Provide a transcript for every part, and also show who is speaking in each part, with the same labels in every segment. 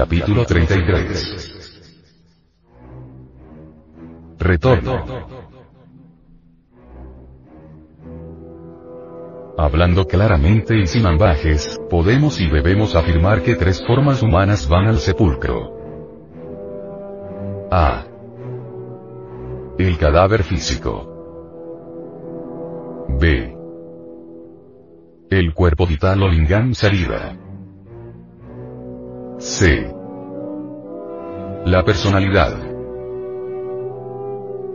Speaker 1: Capítulo 33. Retorno. Hablando claramente y sin ambajes, podemos y debemos afirmar que tres formas humanas van al sepulcro. A. El cadáver físico. B. El cuerpo vital o lingam sarira. C. La personalidad.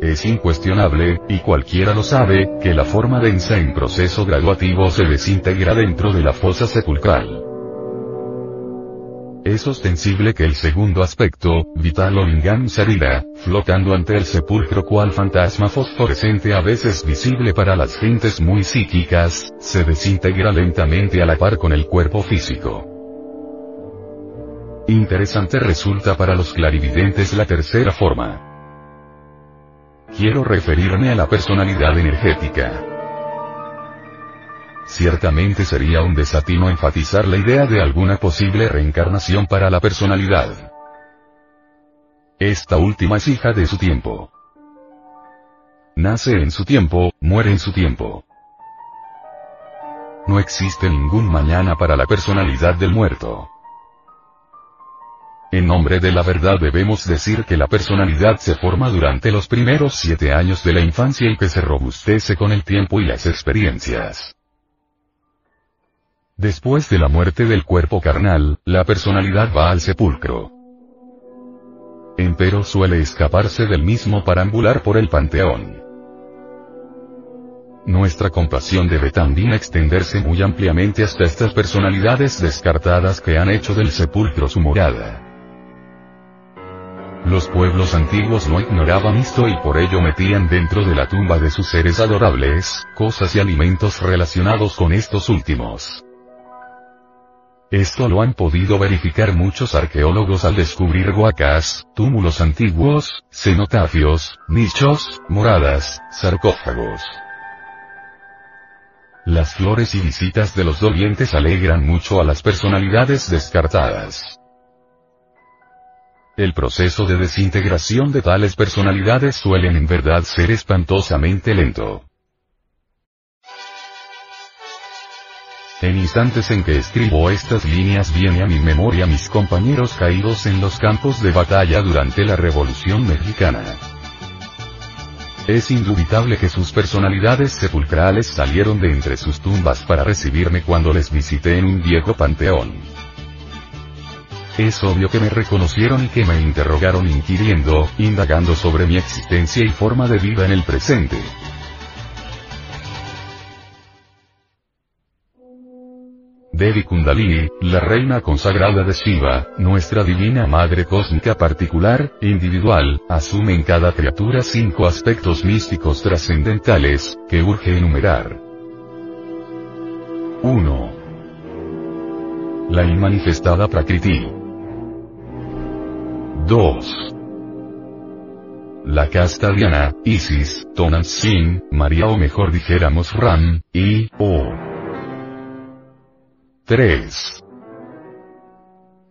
Speaker 1: Es incuestionable, y cualquiera lo sabe, que la forma densa en proceso graduativo se desintegra dentro de la fosa sepulcral. Es ostensible que el segundo aspecto, vital o lingam sarira, flotando ante el sepulcro cual fantasma fosforescente a veces visible para las gentes muy psíquicas, se desintegra lentamente a la par con el cuerpo físico. Interesante resulta para los clarividentes la tercera forma. Quiero referirme a la personalidad energética. Ciertamente sería un desatino enfatizar la idea de alguna posible reencarnación para la personalidad. Esta última es hija de su tiempo. Nace en su tiempo, muere en su tiempo. No existe ningún mañana para la personalidad del muerto. En nombre de la verdad debemos decir que la personalidad se forma durante los primeros siete años de la infancia y que se robustece con el tiempo y las experiencias. Después de la muerte del cuerpo carnal, la personalidad va al sepulcro. Empero suele escaparse del mismo para ambular por el panteón. Nuestra compasión debe también extenderse muy ampliamente hasta estas personalidades descartadas que han hecho del sepulcro su morada. Los pueblos antiguos no ignoraban esto y por ello metían dentro de la tumba de sus seres adorables, cosas y alimentos relacionados con estos últimos. Esto lo han podido verificar muchos arqueólogos al descubrir huacas, túmulos antiguos, cenotafios, nichos, moradas, sarcófagos. Las flores y visitas de los dolientes alegran mucho a las personalidades descartadas. El proceso de desintegración de tales personalidades suelen en verdad ser espantosamente lento. En instantes en que escribo estas líneas viene a mi memoria mis compañeros caídos en los campos de batalla durante la Revolución Mexicana. Es indubitable que sus personalidades sepulcrales salieron de entre sus tumbas para recibirme cuando les visité en un viejo panteón. Es obvio que me reconocieron y que me interrogaron inquiriendo, indagando sobre mi existencia y forma de vida en el presente. Devi Kundalini, la reina consagrada de Shiva, nuestra divina madre cósmica particular, individual, asume en cada criatura cinco aspectos místicos trascendentales, que urge enumerar. 1. La inmanifestada Prakriti. 2. La casta Diana, Isis, Tonantzin, María o mejor dijéramos Ram, y, O. 3.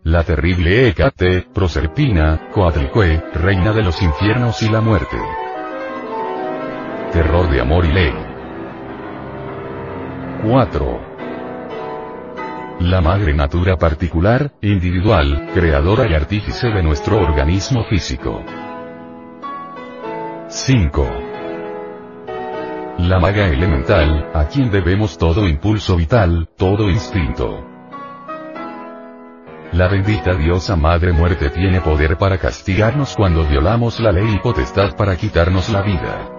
Speaker 1: La terrible Hécate, Proserpina, Coatlicue, reina de los infiernos y la muerte. Terror de amor y ley. 4. La madre natura particular, individual, creadora y artífice de nuestro organismo físico. 5. La maga elemental, a quien debemos todo impulso vital, todo instinto. La bendita diosa Madre Muerte tiene poder para castigarnos cuando violamos la ley y potestad para quitarnos la vida.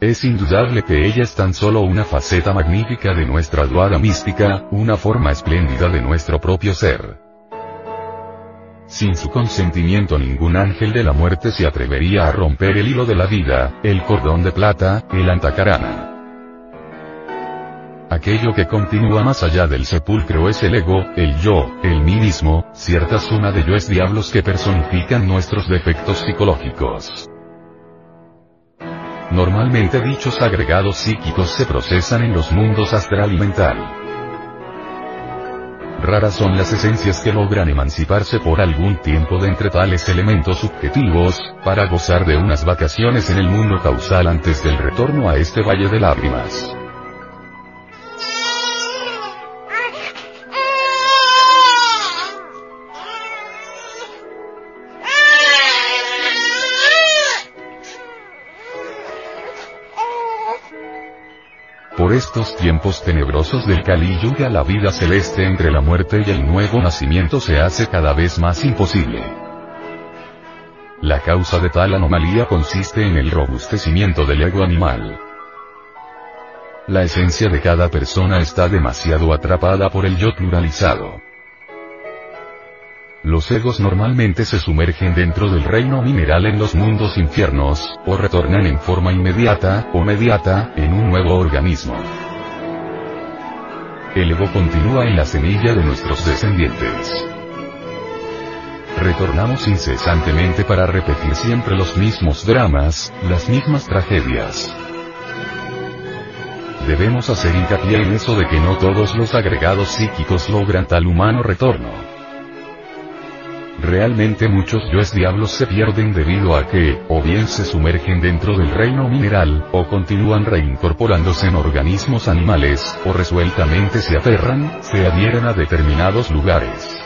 Speaker 1: Es indudable que ella es tan solo una faceta magnífica de nuestra duada mística, una forma espléndida de nuestro propio ser. Sin su consentimiento ningún ángel de la muerte se atrevería a romper el hilo de la vida, el cordón de plata, el antacarana. Aquello que continúa más allá del sepulcro es el ego, el yo, el mí mismo, cierta suma de yoes diablos que personifican nuestros defectos psicológicos. Normalmente dichos agregados psíquicos se procesan en los mundos astral y mental. Raras son las esencias que logran emanciparse por algún tiempo de entre tales elementos subjetivos, para gozar de unas vacaciones en el mundo causal antes del retorno a este valle de lágrimas. Por estos tiempos tenebrosos del Kali Yuga la vida celeste entre la muerte y el nuevo nacimiento se hace cada vez más imposible. La causa de tal anomalía consiste en el robustecimiento del ego animal. La esencia de cada persona está demasiado atrapada por el yo pluralizado. Los egos normalmente se sumergen dentro del reino mineral en los mundos infiernos, o retornan en forma inmediata, o mediata, en un nuevo organismo. El ego continúa en la semilla de nuestros descendientes. Retornamos incesantemente para repetir siempre los mismos dramas, las mismas tragedias. Debemos hacer hincapié en eso de que no todos los agregados psíquicos logran tal humano retorno. Realmente muchos yoes diablos se pierden debido a que, o bien se sumergen dentro del reino mineral, o continúan reincorporándose en organismos animales, o resueltamente se aferran, se adhieren a determinados lugares.